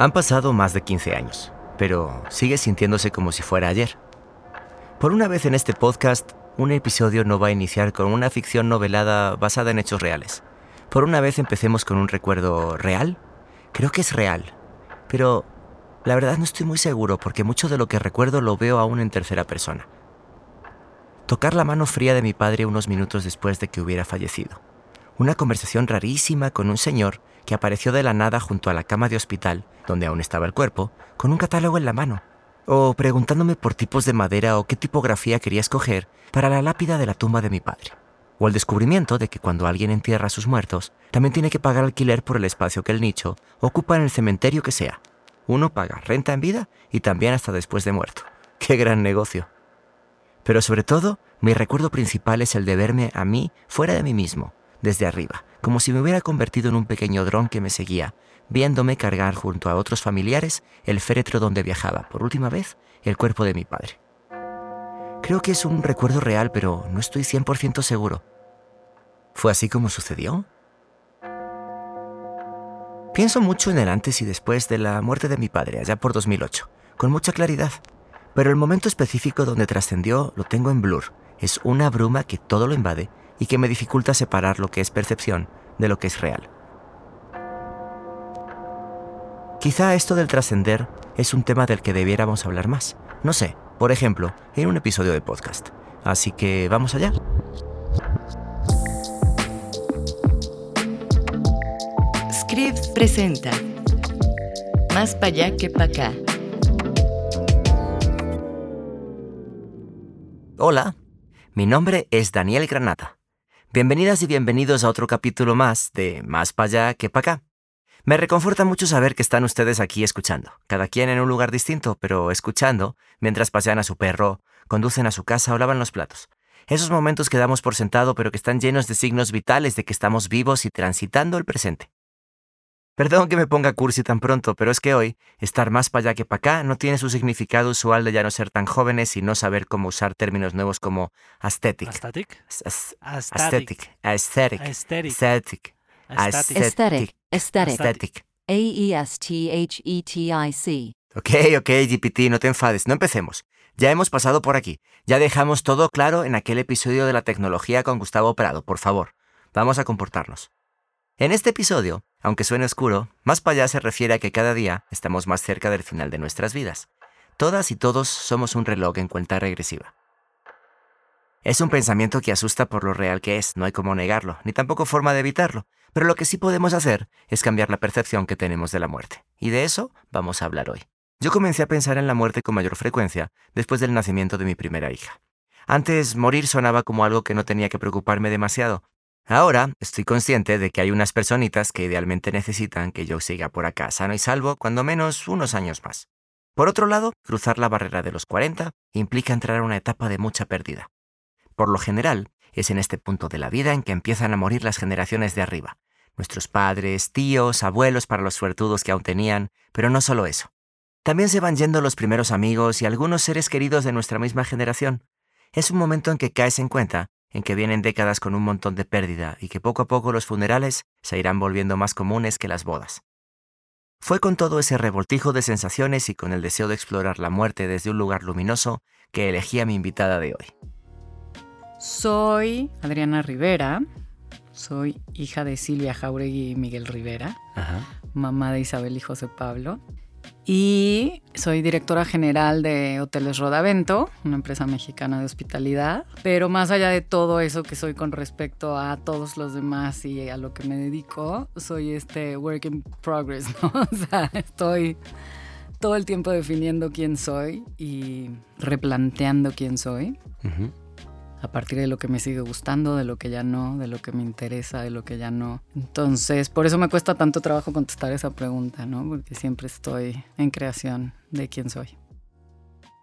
Han pasado más de 15 años, pero sigue sintiéndose como si fuera ayer. Por una vez en este podcast, un episodio no va a iniciar con una ficción novelada basada en hechos reales. Por una vez empecemos con un recuerdo real. Creo que es real, pero la verdad no estoy muy seguro porque mucho de lo que recuerdo lo veo aún en tercera persona. Tocar la mano fría de mi padre unos minutos después de que hubiera fallecido. Una conversación rarísima con un señor que apareció de la nada junto a la cama de hospital, donde aún estaba el cuerpo, con un catálogo en la mano, o preguntándome por tipos de madera o qué tipografía quería escoger para la lápida de la tumba de mi padre, o el descubrimiento de que cuando alguien entierra a sus muertos, también tiene que pagar alquiler por el espacio que el nicho ocupa en el cementerio que sea. Uno paga renta en vida y también hasta después de muerto. ¡Qué gran negocio! Pero sobre todo, mi recuerdo principal es el de verme a mí fuera de mí mismo, desde arriba, como si me hubiera convertido en un pequeño dron que me seguía, viéndome cargar junto a otros familiares el féretro donde viajaba, por última vez, el cuerpo de mi padre. Creo que es un recuerdo real, pero no estoy 100% seguro. ¿Fue así como sucedió? Pienso mucho en el antes y después de la muerte de mi padre, allá por 2008, con mucha claridad. Pero el momento específico donde trascendió lo tengo en blur. Es una bruma que todo lo invade y que me dificulta separar lo que es percepción de lo que es real. Quizá esto del trascender es un tema del que debiéramos hablar más. No sé, por ejemplo, en un episodio de podcast. Así que vamos allá. Scripts presenta Más para allá que para acá. Hola, mi nombre es Daniel Granata. Bienvenidas y bienvenidos a otro capítulo más de Más para allá que para acá. Me reconforta mucho saber que están ustedes aquí escuchando, cada quien en un lugar distinto, pero escuchando, mientras pasean a su perro, conducen a su casa o lavan los platos. Esos momentos que damos por sentado, pero que están llenos de signos vitales de que estamos vivos y transitando el presente. Perdón que me ponga cursi tan pronto, pero es que hoy, estar más para allá que para acá no tiene su significado usual de ya no ser tan jóvenes y no saber cómo usar términos nuevos como aesthetic. ¿Aesthetic? Aesthetic. Aesthetic. Aesthetic. Aesthetic. Aesthetic. Aesthetic. A-E-S-T-H-E-T-I-C. Ok, ok, GPT, no te enfades, no empecemos. Ya hemos pasado por aquí. Ya dejamos todo claro en aquel episodio de la tecnología con Gustavo Prado, por favor. Vamos a comportarnos. En este episodio, aunque suene oscuro, más para allá se refiere a que cada día estamos más cerca del final de nuestras vidas. Todas y todos somos un reloj en cuenta regresiva. Es un pensamiento que asusta por lo real que es, no hay cómo negarlo, ni tampoco forma de evitarlo, pero lo que sí podemos hacer es cambiar la percepción que tenemos de la muerte, y de eso vamos a hablar hoy. Yo comencé a pensar en la muerte con mayor frecuencia después del nacimiento de mi primera hija. Antes morir sonaba como algo que no tenía que preocuparme demasiado, Ahora estoy consciente de que hay unas personitas que idealmente necesitan que yo siga por acá sano y salvo cuando menos unos años más. Por otro lado, cruzar la barrera de los 40 implica entrar a una etapa de mucha pérdida. Por lo general, es en este punto de la vida en que empiezan a morir las generaciones de arriba. Nuestros padres, tíos, abuelos para los suertudos que aún tenían, pero no solo eso. También se van yendo los primeros amigos y algunos seres queridos de nuestra misma generación. Es un momento en que caes en cuenta en que vienen décadas con un montón de pérdida y que poco a poco los funerales se irán volviendo más comunes que las bodas. Fue con todo ese revoltijo de sensaciones y con el deseo de explorar la muerte desde un lugar luminoso que elegí a mi invitada de hoy. Soy Adriana Rivera, soy hija de Silvia Jauregui y Miguel Rivera, mamá de Isabel y José Pablo, y soy directora general de Hoteles Rodavento, una empresa mexicana de hospitalidad. Pero más allá de todo eso que soy con respecto a todos los demás y a lo que me dedico, soy este work in progress, ¿no? O sea, estoy todo el tiempo definiendo quién soy y replanteando quién soy a partir de lo que me sigue gustando, de lo que ya no, de lo que me interesa, de lo que ya no. Entonces, por eso me cuesta tanto trabajo contestar esa pregunta, ¿no? Porque siempre estoy en creación de quién soy.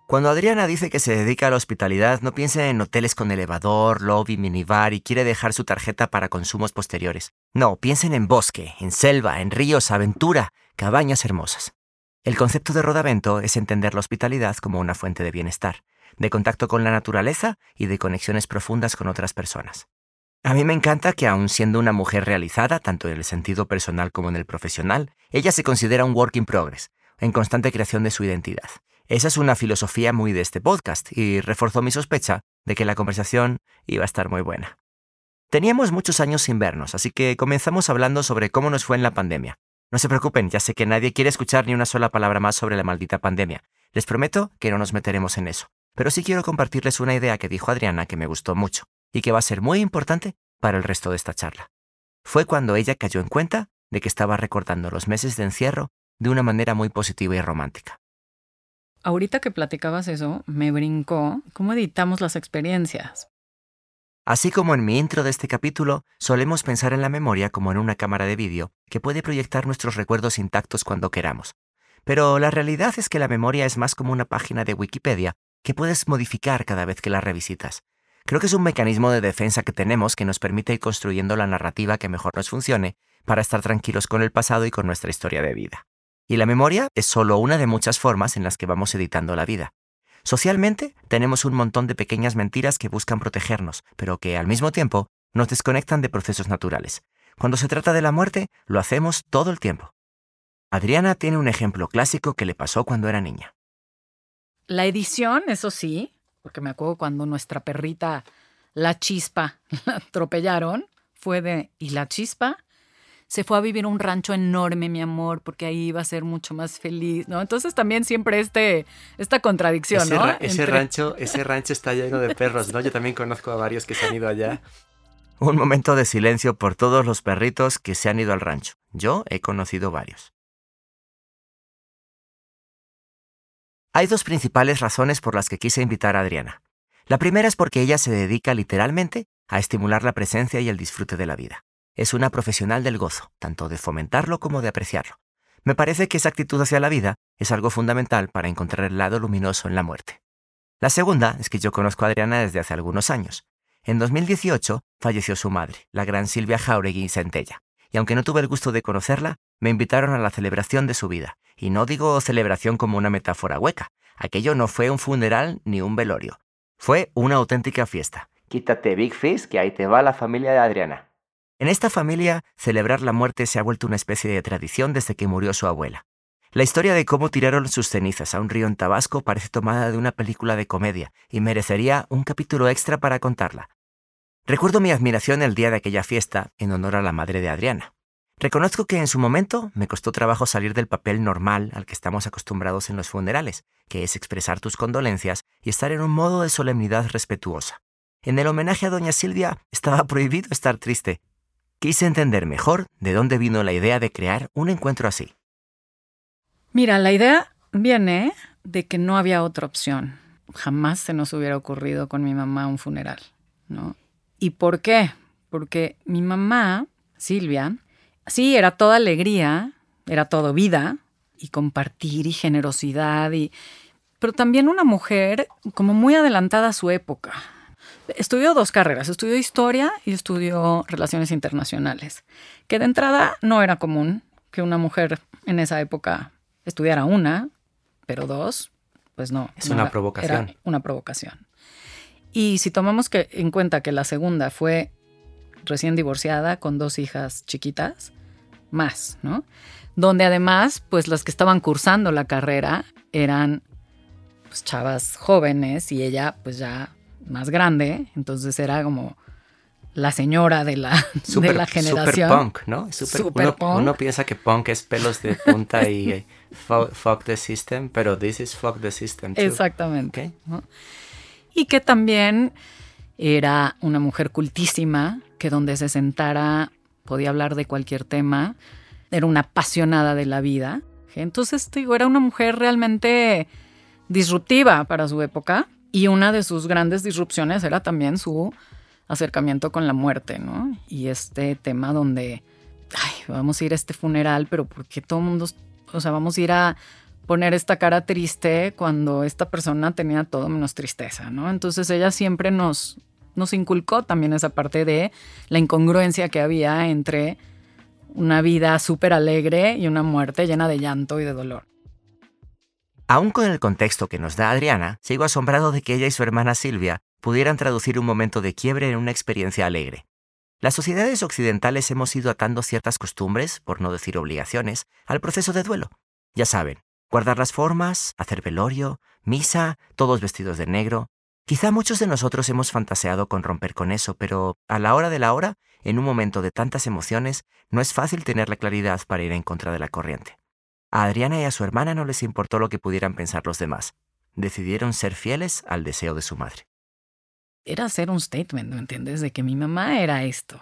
Cuando Adriana dice que se dedica a la hospitalidad, no piensa en hoteles con elevador, lobby, minibar y quiere dejar su tarjeta para consumos posteriores. No, piensen en bosque, en selva, en ríos, aventura, cabañas hermosas. El concepto de rodavento es entender la hospitalidad como una fuente de bienestar de contacto con la naturaleza y de conexiones profundas con otras personas. A mí me encanta que aun siendo una mujer realizada, tanto en el sentido personal como en el profesional, ella se considera un work in progress, en constante creación de su identidad. Esa es una filosofía muy de este podcast y reforzó mi sospecha de que la conversación iba a estar muy buena. Teníamos muchos años sin vernos, así que comenzamos hablando sobre cómo nos fue en la pandemia. No se preocupen, ya sé que nadie quiere escuchar ni una sola palabra más sobre la maldita pandemia. Les prometo que no nos meteremos en eso. Pero sí quiero compartirles una idea que dijo Adriana que me gustó mucho y que va a ser muy importante para el resto de esta charla. Fue cuando ella cayó en cuenta de que estaba recordando los meses de encierro de una manera muy positiva y romántica. Ahorita que platicabas eso, me brincó cómo editamos las experiencias. Así como en mi intro de este capítulo, solemos pensar en la memoria como en una cámara de vídeo que puede proyectar nuestros recuerdos intactos cuando queramos. Pero la realidad es que la memoria es más como una página de Wikipedia que puedes modificar cada vez que la revisitas. Creo que es un mecanismo de defensa que tenemos que nos permite ir construyendo la narrativa que mejor nos funcione para estar tranquilos con el pasado y con nuestra historia de vida. Y la memoria es solo una de muchas formas en las que vamos editando la vida. Socialmente tenemos un montón de pequeñas mentiras que buscan protegernos, pero que al mismo tiempo nos desconectan de procesos naturales. Cuando se trata de la muerte, lo hacemos todo el tiempo. Adriana tiene un ejemplo clásico que le pasó cuando era niña. La edición, eso sí, porque me acuerdo cuando nuestra perrita, la chispa, la atropellaron, fue de, ¿y la chispa? Se fue a vivir a un rancho enorme, mi amor, porque ahí iba a ser mucho más feliz, ¿no? Entonces también siempre este, esta contradicción, ese ¿no? ese, rancho, ese rancho está lleno de perros, ¿no? Yo también conozco a varios que se han ido allá. Un momento de silencio por todos los perritos que se han ido al rancho. Yo he conocido varios. Hay dos principales razones por las que quise invitar a Adriana. La primera es porque ella se dedica literalmente a estimular la presencia y el disfrute de la vida. Es una profesional del gozo, tanto de fomentarlo como de apreciarlo. Me parece que esa actitud hacia la vida es algo fundamental para encontrar el lado luminoso en la muerte. La segunda es que yo conozco a Adriana desde hace algunos años. En 2018 falleció su madre, la gran Silvia Jauregui Centella, y aunque no tuve el gusto de conocerla, me invitaron a la celebración de su vida, y no digo celebración como una metáfora hueca. Aquello no fue un funeral ni un velorio. Fue una auténtica fiesta. Quítate Big Fish, que ahí te va la familia de Adriana. En esta familia, celebrar la muerte se ha vuelto una especie de tradición desde que murió su abuela. La historia de cómo tiraron sus cenizas a un río en Tabasco parece tomada de una película de comedia y merecería un capítulo extra para contarla. Recuerdo mi admiración el día de aquella fiesta en honor a la madre de Adriana. Reconozco que en su momento me costó trabajo salir del papel normal al que estamos acostumbrados en los funerales, que es expresar tus condolencias y estar en un modo de solemnidad respetuosa. En el homenaje a doña Silvia estaba prohibido estar triste. Quise entender mejor de dónde vino la idea de crear un encuentro así. Mira, la idea viene de que no había otra opción. Jamás se nos hubiera ocurrido con mi mamá un funeral, ¿no? ¿Y por qué? Porque mi mamá, Silvia, sí, era toda alegría, era todo vida y compartir y generosidad y pero también una mujer como muy adelantada a su época. Estudió dos carreras, estudió historia y estudió relaciones internacionales, que de entrada no era común que una mujer en esa época estudiara una, pero dos, pues no. Es una provocación. Era una provocación. Y si tomamos que, en cuenta que la segunda fue recién divorciada con dos hijas chiquitas, más, ¿no? Donde además, pues las que estaban cursando la carrera eran pues, chavas jóvenes y ella pues ya más grande, entonces era como la señora de la, de la generación. Super punk, ¿no? Super, uno, punk. uno, piensa que punk es pelos de punta y eh, fuck, the system, pero this is fuck the system. Too. Exactamente. Y que también era una mujer cultísima, que donde se sentara podía hablar de cualquier tema, era una apasionada de la vida. Entonces, digo, era una mujer realmente disruptiva para su época y una de sus grandes disrupciones era también su acercamiento con la muerte, ¿no? Y este tema donde, vamos a ir a este funeral, pero ¿por qué todo el mundo, o sea, vamos a ir a poner esta cara triste cuando esta persona tenía todo menos tristeza, ¿no? Entonces ella siempre nos, nos inculcó también esa parte de la incongruencia que había entre una vida súper alegre y una muerte llena de llanto y de dolor. Aún con el contexto que nos da Adriana, sigo asombrado de que ella y su hermana Silvia pudieran traducir un momento de quiebre en una experiencia alegre. Las sociedades occidentales hemos ido atando ciertas costumbres, por no decir obligaciones, al proceso de duelo. Ya saben, guardar las formas, hacer velorio, misa, todos vestidos de negro. Quizá muchos de nosotros hemos fantaseado con romper con eso, pero a la hora de la hora, en un momento de tantas emociones, no es fácil tener la claridad para ir en contra de la corriente. A Adriana y a su hermana no les importó lo que pudieran pensar los demás. Decidieron ser fieles al deseo de su madre era hacer un statement, ¿no entiendes? De que mi mamá era esto.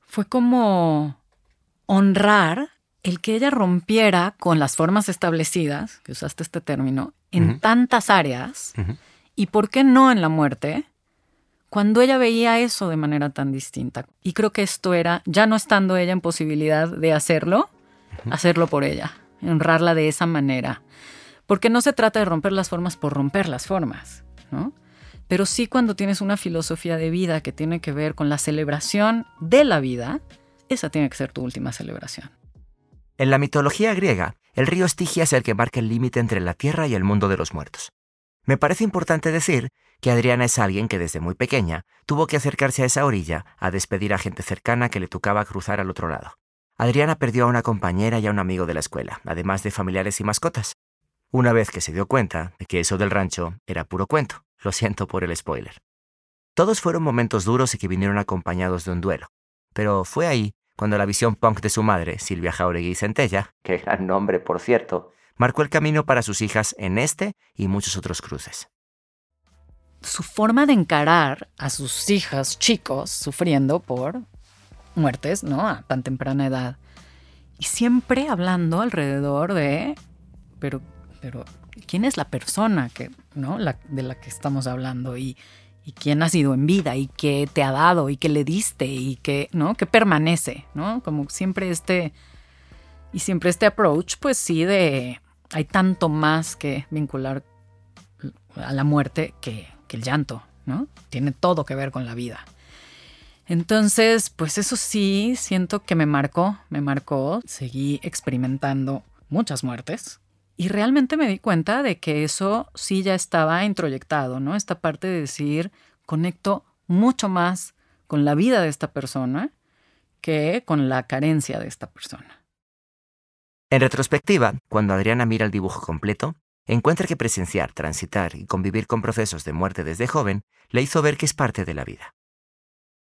Fue como honrar el que ella rompiera con las formas establecidas, que usaste este término, en tantas áreas, y por qué no en la muerte, cuando ella veía eso de manera tan distinta. Y creo que esto era, ya no estando ella en posibilidad de hacerlo, hacerlo por ella, honrarla de esa manera. Porque no se trata de romper las formas por romper las formas, ¿no? pero sí cuando tienes una filosofía de vida que tiene que ver con la celebración de la vida, esa tiene que ser tu última celebración. En la mitología griega, el río Estigia es el que marca el límite entre la tierra y el mundo de los muertos. Me parece importante decir que Adriana es alguien que desde muy pequeña tuvo que acercarse a esa orilla a despedir a gente cercana que le tocaba cruzar al otro lado. Adriana perdió a una compañera y a un amigo de la escuela, además de familiares y mascotas. Una vez que se dio cuenta de que eso del rancho era puro cuento. Lo siento por el spoiler. Todos fueron momentos duros y que vinieron acompañados de un duelo. Pero fue ahí cuando la visión punk de su madre, Silvia Jauregui Centella, que gran nombre por cierto, marcó el camino para sus hijas en este y muchos otros cruces. Su forma de encarar a sus hijas chicos sufriendo por muertes, ¿no? A tan temprana edad. Y siempre hablando alrededor de, pero, pero, quién es la persona que, ¿no? de la que estamos hablando y, quién ha sido en vida y qué te ha dado y qué le diste y qué, ¿no? Que permanece, ¿no? Como siempre este, y siempre este approach, pues sí, de hay tanto más que vincular a la muerte que, el llanto, ¿no? Tiene todo que ver con la vida. Entonces, pues eso sí, siento que me marcó, me marcó, seguí experimentando muchas muertes, y realmente me di cuenta de que eso sí ya estaba introyectado, ¿no? Esta parte de decir, conecto mucho más con la vida de esta persona que con la carencia de esta persona. En retrospectiva, cuando Adriana mira el dibujo completo, encuentra que presenciar, transitar y convivir con procesos de muerte desde joven le hizo ver que es parte de la vida.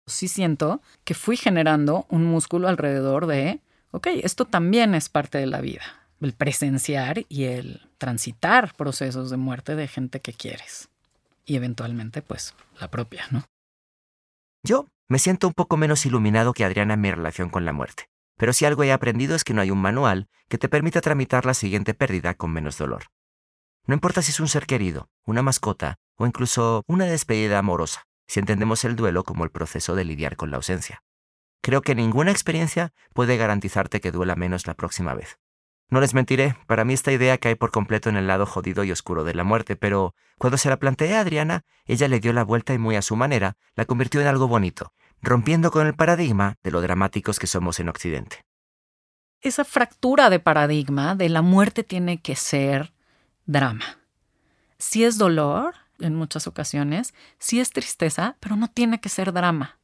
Sí siento que fui generando un músculo alrededor de, ok, esto también es parte de la vida el presenciar y el transitar procesos de muerte de gente que quieres. Y eventualmente, pues, la propia, ¿no? Yo me siento un poco menos iluminado que Adriana en mi relación con la muerte. Pero si algo he aprendido es que no hay un manual que te permita tramitar la siguiente pérdida con menos dolor. No importa si es un ser querido, una mascota o incluso una despedida amorosa, si entendemos el duelo como el proceso de lidiar con la ausencia. Creo que ninguna experiencia puede garantizarte que duela menos la próxima vez. No les mentiré, para mí esta idea cae por completo en el lado jodido y oscuro de la muerte, pero cuando se la planteé a Adriana, ella le dio la vuelta y muy a su manera la convirtió en algo bonito, rompiendo con el paradigma de lo dramáticos que somos en Occidente. Esa fractura de paradigma de la muerte tiene que ser drama. Sí es dolor, en muchas ocasiones, sí es tristeza, pero no tiene que ser drama.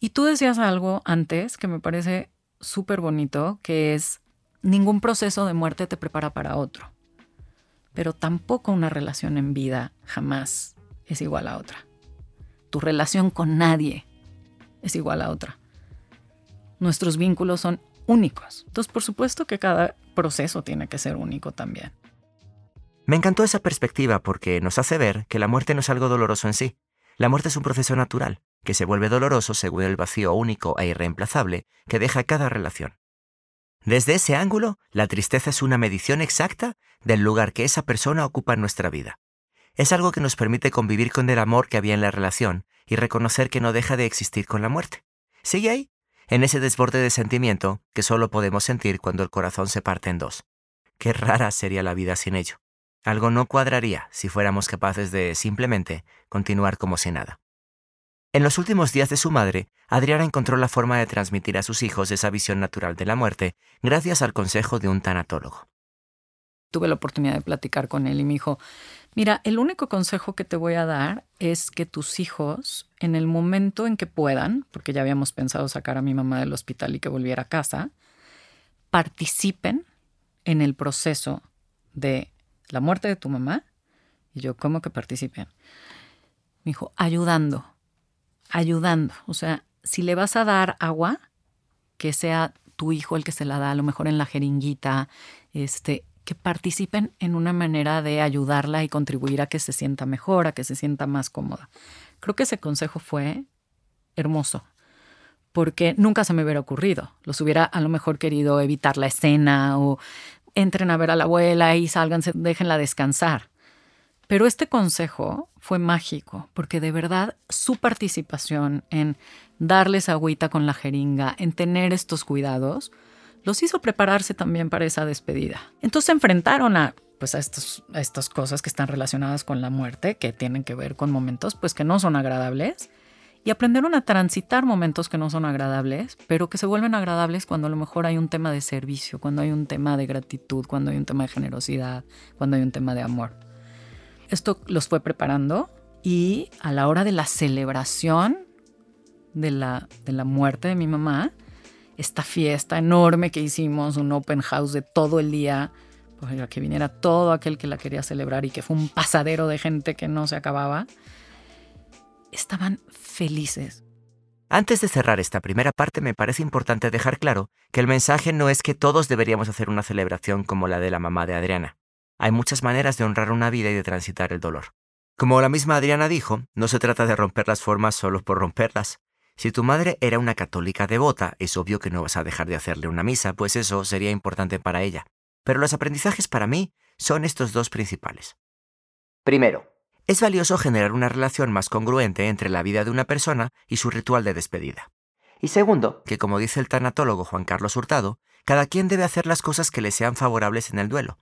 Y tú decías algo antes que me parece súper bonito, que es Ningún proceso de muerte te prepara para otro, pero tampoco una relación en vida jamás es igual a otra. Tu relación con nadie es igual a otra. Nuestros vínculos son únicos. Entonces, por supuesto que cada proceso tiene que ser único también. Me encantó esa perspectiva porque nos hace ver que la muerte no es algo doloroso en sí. La muerte es un proceso natural, que se vuelve doloroso según el vacío único e irreemplazable que deja cada relación. Desde ese ángulo, la tristeza es una medición exacta del lugar que esa persona ocupa en nuestra vida. Es algo que nos permite convivir con el amor que había en la relación y reconocer que no deja de existir con la muerte. Sigue ahí, en ese desborde de sentimiento que solo podemos sentir cuando el corazón se parte en dos. Qué rara sería la vida sin ello. Algo no cuadraría si fuéramos capaces de simplemente continuar como si nada. En los últimos días de su madre, Adriana encontró la forma de transmitir a sus hijos esa visión natural de la muerte gracias al consejo de un tanatólogo. Tuve la oportunidad de platicar con él y me dijo, mira, el único consejo que te voy a dar es que tus hijos, en el momento en que puedan, porque ya habíamos pensado sacar a mi mamá del hospital y que volviera a casa, participen en el proceso de la muerte de tu mamá. Y yo, ¿cómo que participen? Me dijo, ayudando, ayudando. O sea, si le vas a dar agua, que sea tu hijo el que se la da, a lo mejor en la jeringuita, este, que participen en una manera de ayudarla y contribuir a que se sienta mejor, a que se sienta más cómoda. Creo que ese consejo fue hermoso, porque nunca se me hubiera ocurrido. Los hubiera a lo mejor querido evitar la escena o entren a ver a la abuela y salgan, déjenla descansar. Pero este consejo fue mágico, porque de verdad su participación en darles agüita con la jeringa, en tener estos cuidados, los hizo prepararse también para esa despedida. Entonces se enfrentaron a, pues a, estas cosas que están relacionadas con la muerte, que tienen que ver con momentos pues que no son agradables, y aprendieron a transitar momentos que no son agradables, pero que se vuelven agradables cuando a lo mejor hay un tema de servicio, cuando hay un tema de gratitud, cuando hay un tema de generosidad, cuando hay un tema de amor. Esto los fue preparando y a la hora de la celebración de la, de la muerte de mi mamá, esta fiesta enorme que hicimos, un open house de todo el día, pues que viniera todo aquel que la quería celebrar y que fue un pasadero de gente que no se acababa, estaban felices. Antes de cerrar esta primera parte, me parece importante dejar claro que el mensaje no es que todos deberíamos hacer una celebración como la de la mamá de Adriana. Hay muchas maneras de honrar una vida y de transitar el dolor. Como la misma Adriana dijo, no se trata de romper las formas solo por romperlas. Si tu madre era una católica devota, es obvio que no vas a dejar de hacerle una misa, pues eso sería importante para ella. Pero los aprendizajes para mí son estos dos principales. Primero, es valioso generar una relación más congruente entre la vida de una persona y su ritual de despedida. Y segundo, que como dice el tanatólogo Juan Carlos Hurtado, cada quien debe hacer las cosas que le sean favorables en el duelo.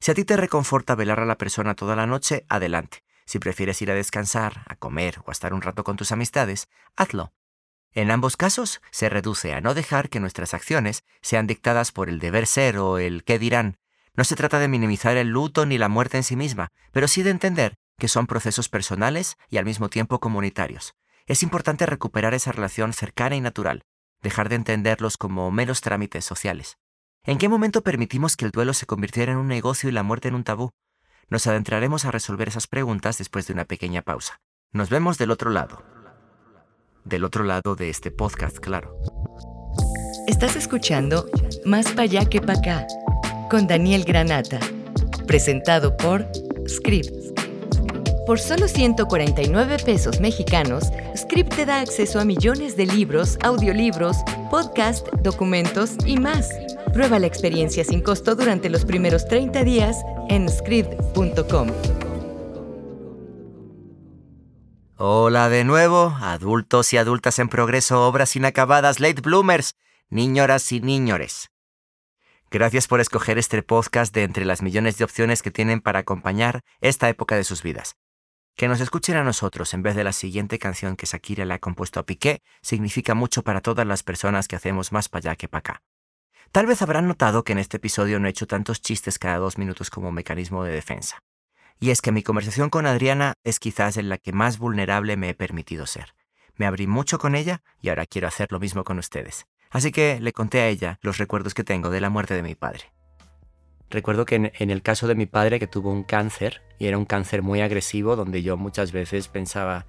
Si a ti te reconforta velar a la persona toda la noche, adelante. Si prefieres ir a descansar, a comer o a estar un rato con tus amistades, hazlo. En ambos casos, se reduce a no dejar que nuestras acciones sean dictadas por el deber ser o el qué dirán. No se trata de minimizar el luto ni la muerte en sí misma, pero sí de entender que son procesos personales y al mismo tiempo comunitarios. Es importante recuperar esa relación cercana y natural, dejar de entenderlos como meros trámites sociales. ¿En qué momento permitimos que el duelo se convirtiera en un negocio y la muerte en un tabú? Nos adentraremos a resolver esas preguntas después de una pequeña pausa. Nos vemos del otro lado. Del otro lado de este podcast, claro. Estás escuchando Más para allá que para acá con Daniel Granata, presentado por Script. Por solo 149 pesos mexicanos, Script te da acceso a millones de libros, audiolibros, podcast, documentos y más Prueba la experiencia sin costo durante los primeros 30 días en script.com. Hola de nuevo, adultos y adultas en progreso, obras inacabadas, late bloomers, niñoras y niñores. Gracias por escoger este podcast de entre las millones de opciones que tienen para acompañar esta época de sus vidas. Que nos escuchen a nosotros en vez de la siguiente canción que Shakira le ha compuesto a Piqué significa mucho para todas las personas que hacemos más para allá que para acá. Tal vez habrán notado que en este episodio no he hecho tantos chistes cada dos minutos como mecanismo de defensa. Y es que mi conversación con Adriana es quizás en la que más vulnerable me he permitido ser. Me abrí mucho con ella y ahora quiero hacer lo mismo con ustedes. Así que le conté a ella los recuerdos que tengo de la muerte de mi padre. Recuerdo que en, el caso de mi padre que tuvo un cáncer, y era un cáncer muy agresivo, donde yo muchas veces pensaba,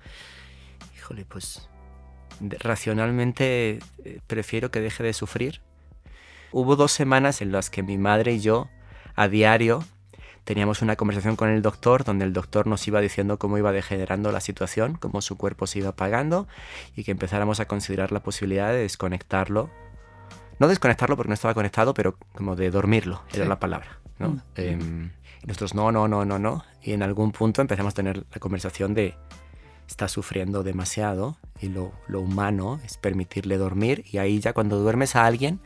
híjole, pues racionalmente eh, prefiero que deje de sufrir Hubo dos semanas en las que mi madre y yo, a diario, teníamos una conversación con el doctor donde el doctor nos iba diciendo cómo iba degenerando la situación, cómo su cuerpo se iba apagando y que empezáramos a considerar la posibilidad de desconectarlo. No desconectarlo porque no estaba conectado, pero como de dormirlo, era la palabra. ¿no? Mm. Em, nosotros no, no, no, no, no. Y en algún punto empezamos a tener la conversación de está sufriendo demasiado y lo, lo humano es permitirle dormir y ahí ya cuando duermes a alguien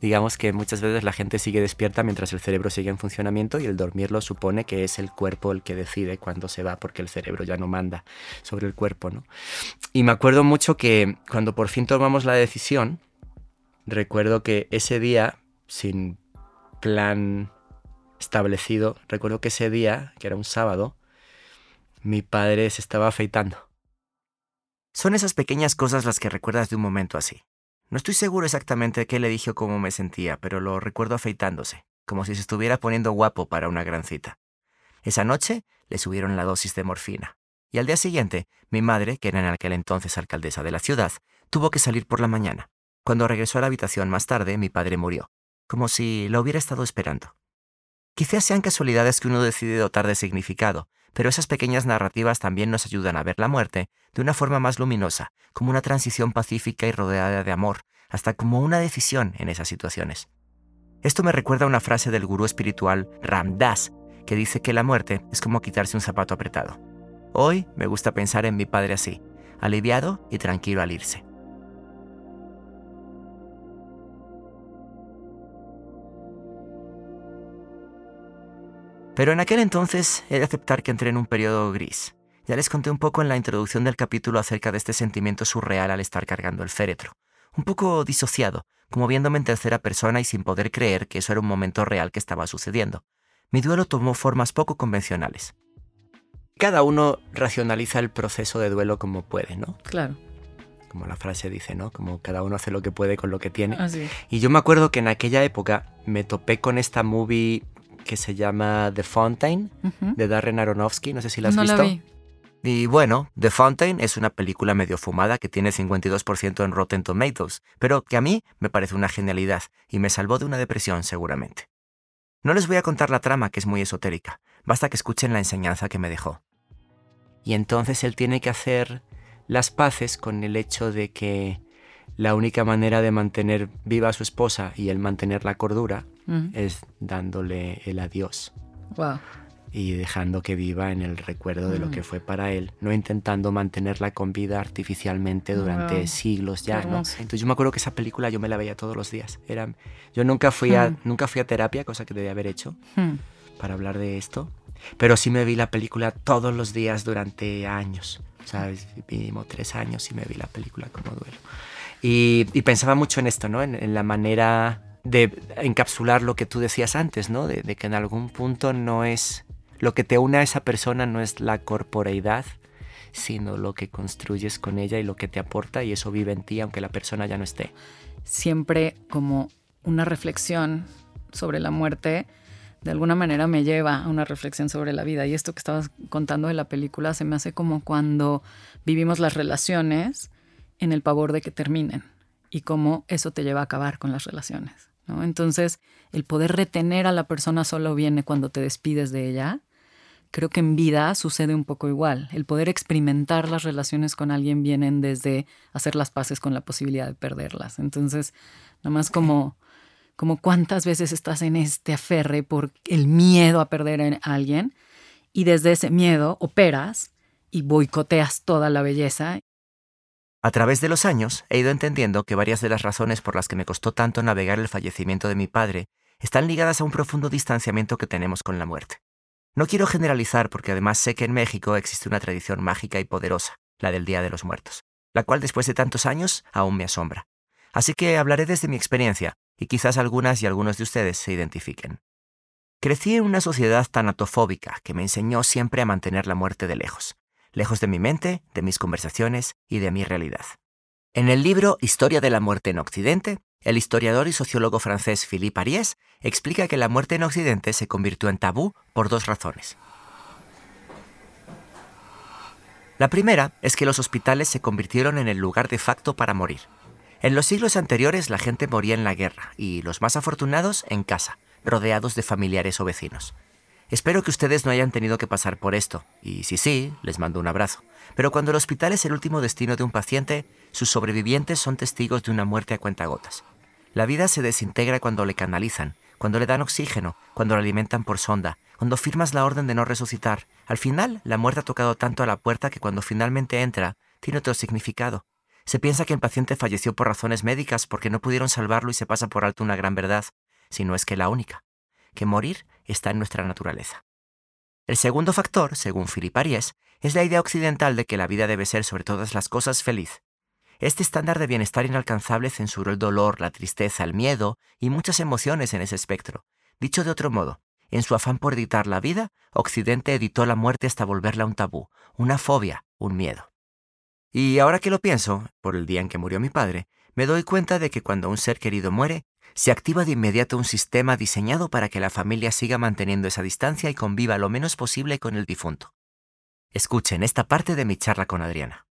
digamos que muchas veces la gente sigue despierta mientras el cerebro sigue en funcionamiento y el dormirlo supone que es el cuerpo el que decide cuándo se va porque el cerebro ya no manda sobre el cuerpo, ¿no? Y me acuerdo mucho que cuando por fin tomamos la decisión, recuerdo que ese día, sin plan establecido. Recuerdo que ese día, que era un sábado, mi padre se estaba afeitando. Son esas pequeñas cosas las que recuerdas de un momento así. No estoy seguro exactamente qué le dije o cómo me sentía, pero lo recuerdo afeitándose, como si se estuviera poniendo guapo para una gran cita. Esa noche le subieron la dosis de morfina. Y al día siguiente, mi madre, que era en aquel entonces alcaldesa de la ciudad, tuvo que salir por la mañana. Cuando regresó a la habitación más tarde, mi padre murió, como si lo hubiera estado esperando. Quizás sean casualidades que uno decide dotar de significado, pero esas pequeñas narrativas también nos ayudan a ver la muerte de una forma más luminosa, como una transición pacífica y rodeada de amor, hasta como una decisión en esas situaciones. Esto me recuerda una frase del gurú espiritual Ram Dass, que dice que la muerte es como quitarse un zapato apretado. Hoy me gusta pensar en mi padre así, aliviado y tranquilo al irse. Pero en aquel entonces he de aceptar que entré en un periodo gris. Ya les conté un poco en la introducción del capítulo acerca de este sentimiento surreal al estar cargando el féretro. Un poco disociado, como viéndome en tercera persona y sin poder creer que eso era un momento real que estaba sucediendo. Mi duelo tomó formas poco convencionales. Cada uno racionaliza el proceso de duelo como puede, ¿no? Claro. Como la frase dice, ¿no? Como cada uno hace lo que puede con lo que tiene. Y yo me acuerdo que en aquella época me topé con esta movie que se llama The Fountain, de Darren Aronofsky. No sé si la has visto. Y bueno, The Fountain es una película medio fumada que tiene 52% en Rotten Tomatoes, pero que a mí me parece una genialidad y me salvó de una depresión seguramente. No les voy a contar la trama, que es muy esotérica, basta que escuchen la enseñanza que me dejó. Y entonces él tiene que hacer las paces con el hecho de que la única manera de mantener viva a su esposa y el mantener la cordura es dándole el adiós. Y dejando que viva en el recuerdo de lo que fue para él, no intentando mantenerla con vida artificialmente durante siglos ya, Entonces yo me acuerdo que esa película yo me la veía todos los días. Era, yo nunca fui, a, nunca fui a terapia, cosa que debía haber hecho, para hablar de esto, pero sí me vi la película todos los días durante años. ¿Sabes? Mínimo tres años y me vi la película como duelo. Y, pensaba mucho en esto, ¿no? En, la manera de encapsular lo que tú decías antes, ¿no? De, que en algún punto no es... Lo que te une a esa persona no es la corporeidad, sino lo que construyes con ella y lo que te aporta y eso vive en ti aunque la persona ya no esté. Siempre como una reflexión sobre la muerte, de alguna manera me lleva a una reflexión sobre la vida. Y esto que estabas contando de la película se me hace como cuando vivimos las relaciones en el pavor de que terminen y cómo eso te lleva a acabar con las relaciones. Entonces, el poder retener a la persona solo viene cuando te despides de ella. Creo que en vida sucede un poco igual. El poder experimentar las relaciones con alguien vienen desde hacer las paces con la posibilidad de perderlas. Entonces, nada más como, como cuántas veces estás en este aferre por el miedo a perder a alguien y desde ese miedo operas y boicoteas toda la belleza a través de los años he ido entendiendo que varias de las razones por las que me costó tanto navegar el fallecimiento de mi padre están ligadas a un profundo distanciamiento que tenemos con la muerte. No quiero generalizar porque además sé que en México existe una tradición mágica y poderosa, la del Día de los Muertos, la cual después de tantos años aún me asombra. Así que hablaré desde mi experiencia y quizás algunas y algunos de ustedes se identifiquen. Crecí en una sociedad tanatofóbica que me enseñó siempre a mantener la muerte de lejos lejos de mi mente, de mis conversaciones y de mi realidad. En el libro Historia de la muerte en Occidente, el historiador y sociólogo francés Philippe Ariès explica que la muerte en Occidente se convirtió en tabú por dos razones. La primera es que los hospitales se convirtieron en el lugar de facto para morir. En los siglos anteriores la gente moría en la guerra y los más afortunados en casa, rodeados de familiares o vecinos. Espero que ustedes no hayan tenido que pasar por esto, y si sí, les mando un abrazo. Pero cuando el hospital es el último destino de un paciente, sus sobrevivientes son testigos de una muerte a cuentagotas. La vida se desintegra cuando le canalizan, cuando le dan oxígeno, cuando le alimentan por sonda, cuando firmas la orden de no resucitar. Al final, la muerte ha tocado tanto a la puerta que cuando finalmente entra, tiene otro significado. Se piensa que el paciente falleció por razones médicas porque no pudieron salvarlo y se pasa por alto una gran verdad, si no es que la única que morir está en nuestra naturaleza. El segundo factor, según Philip Aries, es la idea occidental de que la vida debe ser sobre todas las cosas feliz. Este estándar de bienestar inalcanzable censuró el dolor, la tristeza, el miedo y muchas emociones en ese espectro. Dicho de otro modo, En su afán por editar la vida, Occidente editó la muerte hasta volverla un tabú, una fobia, un miedo. Y ahora que lo pienso, por el día en que murió mi padre, me doy cuenta de que cuando un ser querido muere, se activa de inmediato un sistema diseñado para que la familia siga manteniendo esa distancia y conviva lo menos posible con el difunto. Escuchen esta parte de mi charla con Adriana.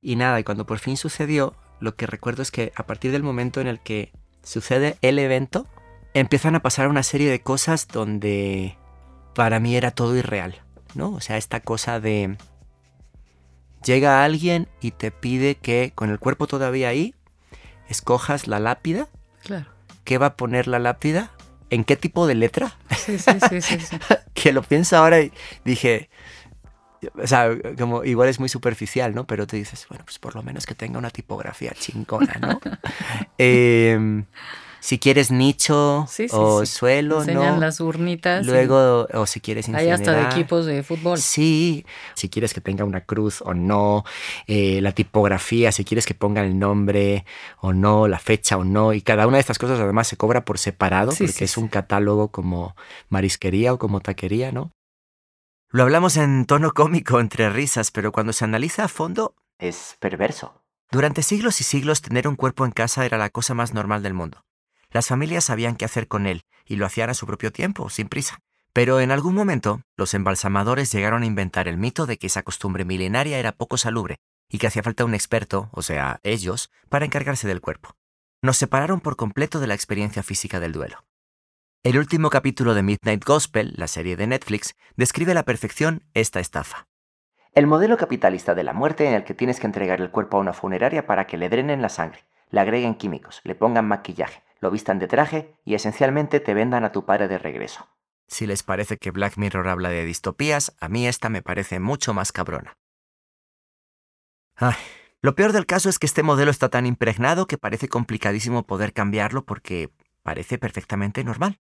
Y nada, y cuando por fin sucedió, lo que recuerdo es que a partir del momento en el que sucede el evento, empiezan a pasar una serie de cosas donde para mí era todo irreal, ¿no? O sea, esta cosa de llega alguien y te pide que con el cuerpo todavía ahí escojas la lápida. Claro. ¿Qué va a poner la lápida? ¿En qué tipo de letra? Sí, sí, sí, sí. sí. que lo pienso ahora y dije, o sea, como igual es muy superficial, ¿no? Pero te dices, bueno, pues por lo menos que tenga una tipografía chingona, ¿no? eh, si quieres nicho o suelo, Enseñan ¿no? las urnitas. Luego, o si quieres Hay hasta de equipos de fútbol. Sí, si quieres que tenga una cruz o no, eh, la tipografía, si quieres que ponga el nombre o no, la fecha o no, y cada una de estas cosas además se cobra por separado porque es un catálogo como marisquería o como taquería, ¿no? Lo hablamos en tono cómico entre risas, pero cuando se analiza a fondo es perverso. Durante siglos y siglos tener un cuerpo en casa era la cosa más normal del mundo. Las familias sabían qué hacer con él y lo hacían a su propio tiempo, sin prisa. Pero en algún momento, los embalsamadores llegaron a inventar el mito de que esa costumbre milenaria era poco salubre y que hacía falta un experto, o sea, ellos, para encargarse del cuerpo. Nos separaron por completo de la experiencia física del duelo. El último capítulo de Midnight Gospel, la serie de Netflix, describe a la perfección esta estafa. El modelo capitalista de la muerte en el que tienes que entregar el cuerpo a una funeraria para que le drenen la sangre, le agreguen químicos, le pongan maquillaje, lo vistan de traje y esencialmente te vendan a tu padre de regreso. Si les parece que Black Mirror habla de distopías, a mí esta me parece mucho más cabrona. Ay, lo peor del caso es que este modelo está tan impregnado que parece complicadísimo poder cambiarlo porque parece perfectamente normal.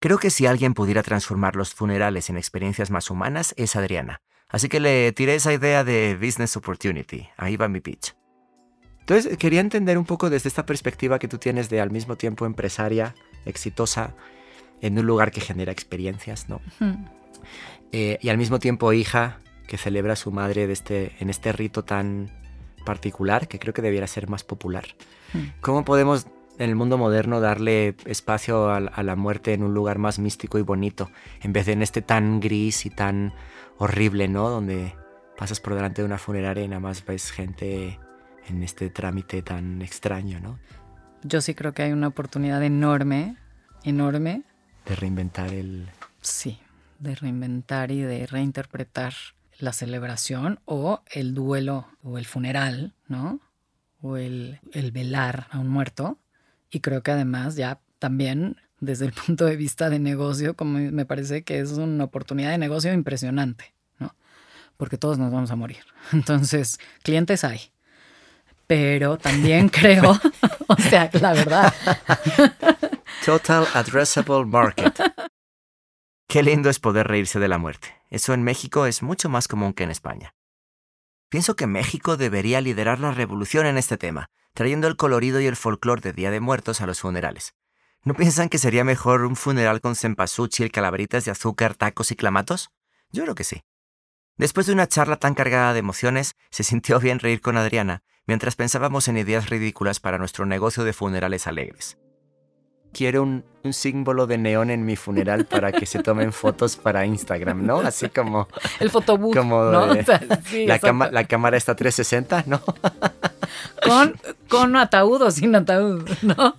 Creo que si alguien pudiera transformar los funerales en experiencias más humanas es Adriana, así que le tiré esa idea de business opportunity. Ahí va mi pitch. Entonces, quería entender un poco desde esta perspectiva que tú tienes de al mismo tiempo empresaria, exitosa, en un lugar que genera experiencias, ¿no? Eh, y al mismo tiempo hija que celebra a su madre de este, en este rito tan particular que creo que debiera ser más popular. ¿Cómo podemos en el mundo moderno darle espacio a, a la muerte en un lugar más místico y bonito en vez de en este tan gris y tan horrible, ¿no? Donde pasas por delante de una funeraria y nada más ves gente en este trámite tan extraño, ¿no? Yo sí creo que hay una oportunidad enorme, enorme, De reinventar el... sí, de reinventar y de reinterpretar la celebración o el duelo o el funeral, ¿no? O el, el velar a un muerto. Y creo que además ya también desde el punto de vista de negocio, como me parece que es una oportunidad de negocio impresionante, ¿no? Porque todos nos vamos a morir. Entonces, clientes hay. Pero también creo, o sea, la verdad, Total Addressable Market. Qué lindo es poder reírse de la muerte. Eso en México es mucho más común que en España. Pienso que México debería liderar la revolución en este tema, trayendo el colorido y el folclore de Día de Muertos a los funerales. ¿No piensan que sería mejor un funeral con cempasúchil, calaveritas de azúcar, tacos y clamatos? Yo creo que sí. Después de una charla tan cargada de emociones, se sintió bien reír con Adriana mientras pensábamos en ideas ridículas para nuestro negocio de funerales alegres. Quiero un, un símbolo de neón en mi funeral para que se tomen fotos para Instagram, ¿no? Así como el fotobús, ¿no? de- O sea, sí, la, exacto. cama- la cámara está 360, ¿no? con, con ataúd o sin ataúd, ¿no?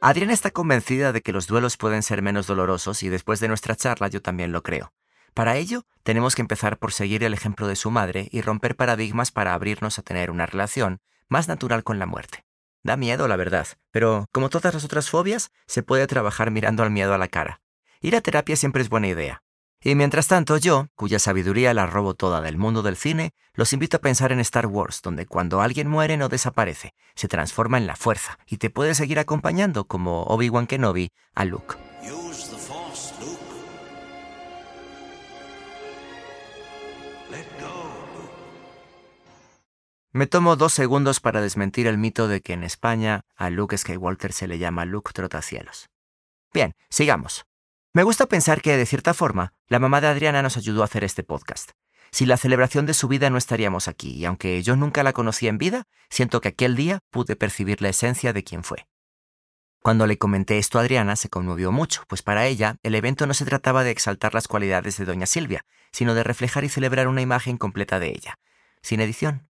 Adriana está convencida de que los duelos pueden ser menos dolorosos y después de nuestra charla yo también lo creo. Para ello, tenemos que empezar por seguir el ejemplo de su madre y romper paradigmas para abrirnos a tener una relación más natural con la muerte. Da miedo, la verdad, pero como todas las otras fobias, se puede trabajar mirando al miedo a la cara. Ir a terapia siempre es buena idea. Y mientras tanto, yo, cuya sabiduría la robo toda del mundo del cine, los invito a pensar en Star Wars, donde cuando alguien muere no desaparece, se transforma en la fuerza y te puede seguir acompañando como Obi-Wan Kenobi a Luke. Me tomo dos segundos para desmentir el mito de que en España a Luke Skywalker se le llama Luke Trotacielos. Bien, sigamos. Me gusta pensar que, de cierta forma, la mamá de Adriana nos ayudó a hacer este podcast. Sin la celebración de su vida no estaríamos aquí, y aunque yo nunca la conocí en vida, siento que aquel día pude percibir la esencia de quién fue. Cuando le comenté esto a Adriana, se conmovió mucho, pues para ella el evento no se trataba de exaltar las cualidades de doña Silvia, sino de reflejar y celebrar una imagen completa de ella, sin edición.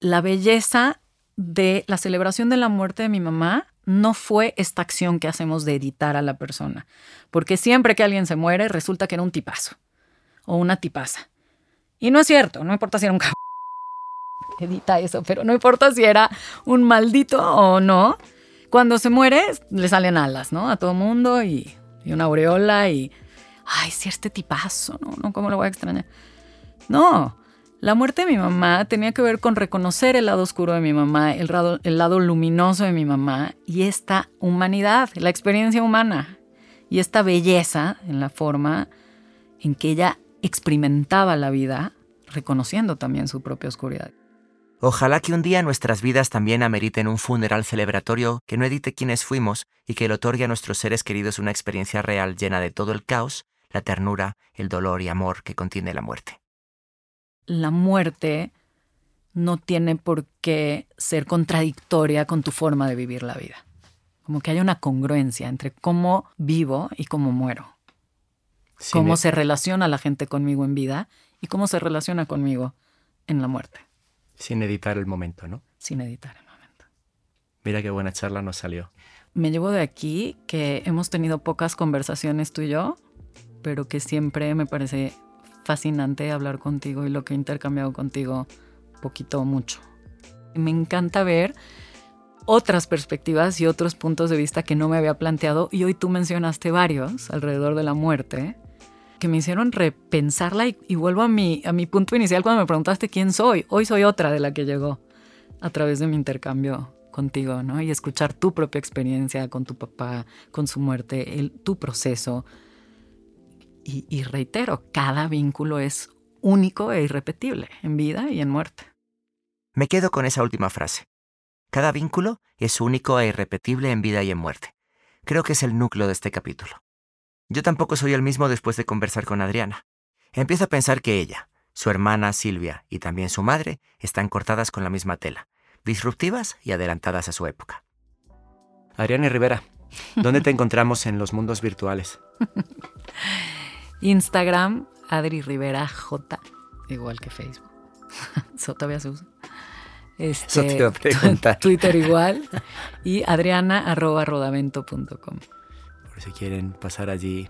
La belleza de la celebración de la muerte de mi mamá no fue esta acción que hacemos de editar a la persona, porque siempre que alguien se muere resulta que era un tipazo o una tipaza. Y no es cierto, no importa si era un cabrón. Edita eso, pero no importa si era un maldito o no. Cuando se muere, le salen alas, ¿no? A todo mundo y, una aureola y. Ay, si este tipazo, ¿no? ¿no? ¿Cómo lo voy a extrañar? No. La muerte de mi mamá tenía que ver con reconocer el lado oscuro de mi mamá, el lado, luminoso de mi mamá y esta humanidad, la experiencia humana y esta belleza en la forma en que ella experimentaba la vida, reconociendo también su propia oscuridad. Ojalá que un día nuestras vidas también ameriten un funeral celebratorio que no edite quienes fuimos y que le otorgue a nuestros seres queridos una experiencia real llena de todo el caos, la ternura, el dolor y amor que contiene la muerte la muerte no tiene por qué ser contradictoria con tu forma de vivir la vida. Como que hay una congruencia entre cómo vivo y cómo muero. cómo se relaciona la gente conmigo en vida y cómo se relaciona conmigo en la muerte. Sin editar el momento, ¿no? Sin editar el momento. Mira qué buena charla nos salió. Me llevo de aquí que hemos tenido pocas conversaciones tú y yo, pero que siempre me parece fascinante hablar contigo y lo que he intercambiado contigo poquito o mucho. Me encanta ver otras perspectivas y otros puntos de vista que no me había planteado y hoy tú mencionaste varios alrededor de la muerte que me hicieron repensarla y, vuelvo a mi, a mi punto inicial cuando me preguntaste quién soy. Hoy soy otra de la que llegó a través de mi intercambio contigo, ¿no? Y escuchar tu propia experiencia con tu papá, con su muerte, el, tu proceso, y, reitero, cada vínculo es único e irrepetible en vida y en muerte. Me quedo con esa última frase. Cada vínculo es único e irrepetible en vida y en muerte. Creo que es el núcleo de este capítulo. Yo tampoco soy el mismo después de conversar con Adriana. Empiezo a pensar que ella, su hermana Silvia y también su madre están cortadas con la misma tela, disruptivas y adelantadas a su época. Adriana Rivera, ¿dónde te encontramos en los mundos virtuales? Instagram, Adri Rivera J, igual que Facebook. Eso todavía se usa. Este, Twitter igual. Y adriana arroba rodamento.com. Por si quieren pasar allí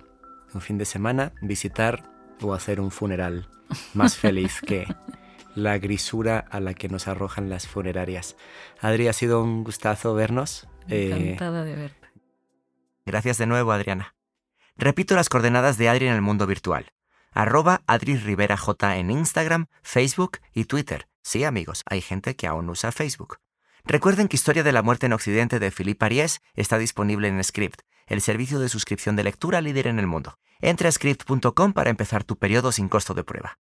un fin de semana, visitar o hacer un funeral más feliz que la grisura a la que nos arrojan las funerarias. Adri, ha sido un gustazo vernos. Encantada de verte. Gracias de nuevo, Adriana. Repito las coordenadas de Adri en el mundo virtual. Arroba Adri Rivera J en Instagram, Facebook y Twitter. Sí, amigos, hay gente que aún usa Facebook. Recuerden que Historia de la Muerte en Occidente de Philippe Ariès está disponible en Script, el servicio de suscripción de lectura líder en el mundo. Entra a script.com para empezar tu periodo sin costo de prueba.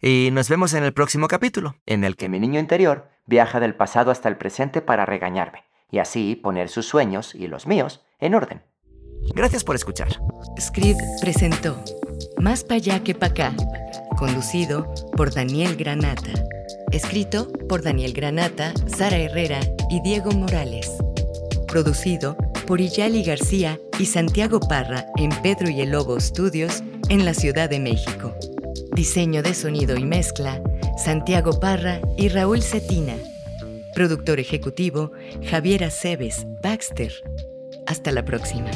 Y nos vemos en el próximo capítulo, en el que mi niño interior viaja del pasado hasta el presente para regañarme, y así poner sus sueños y los míos en orden. Gracias por escuchar. Script presentó Más pa' allá que pa' acá, conducido por Daniel Granata. Escrito por Daniel Granata, Sara Herrera y Diego Morales. Producido por Iyali García y Santiago Parra en Pedro y el Lobo Studios en la Ciudad de México. Diseño de sonido y mezcla, Santiago Parra y Raúl Cetina. Productor ejecutivo, Javier Aceves Baxter. Hasta la próxima.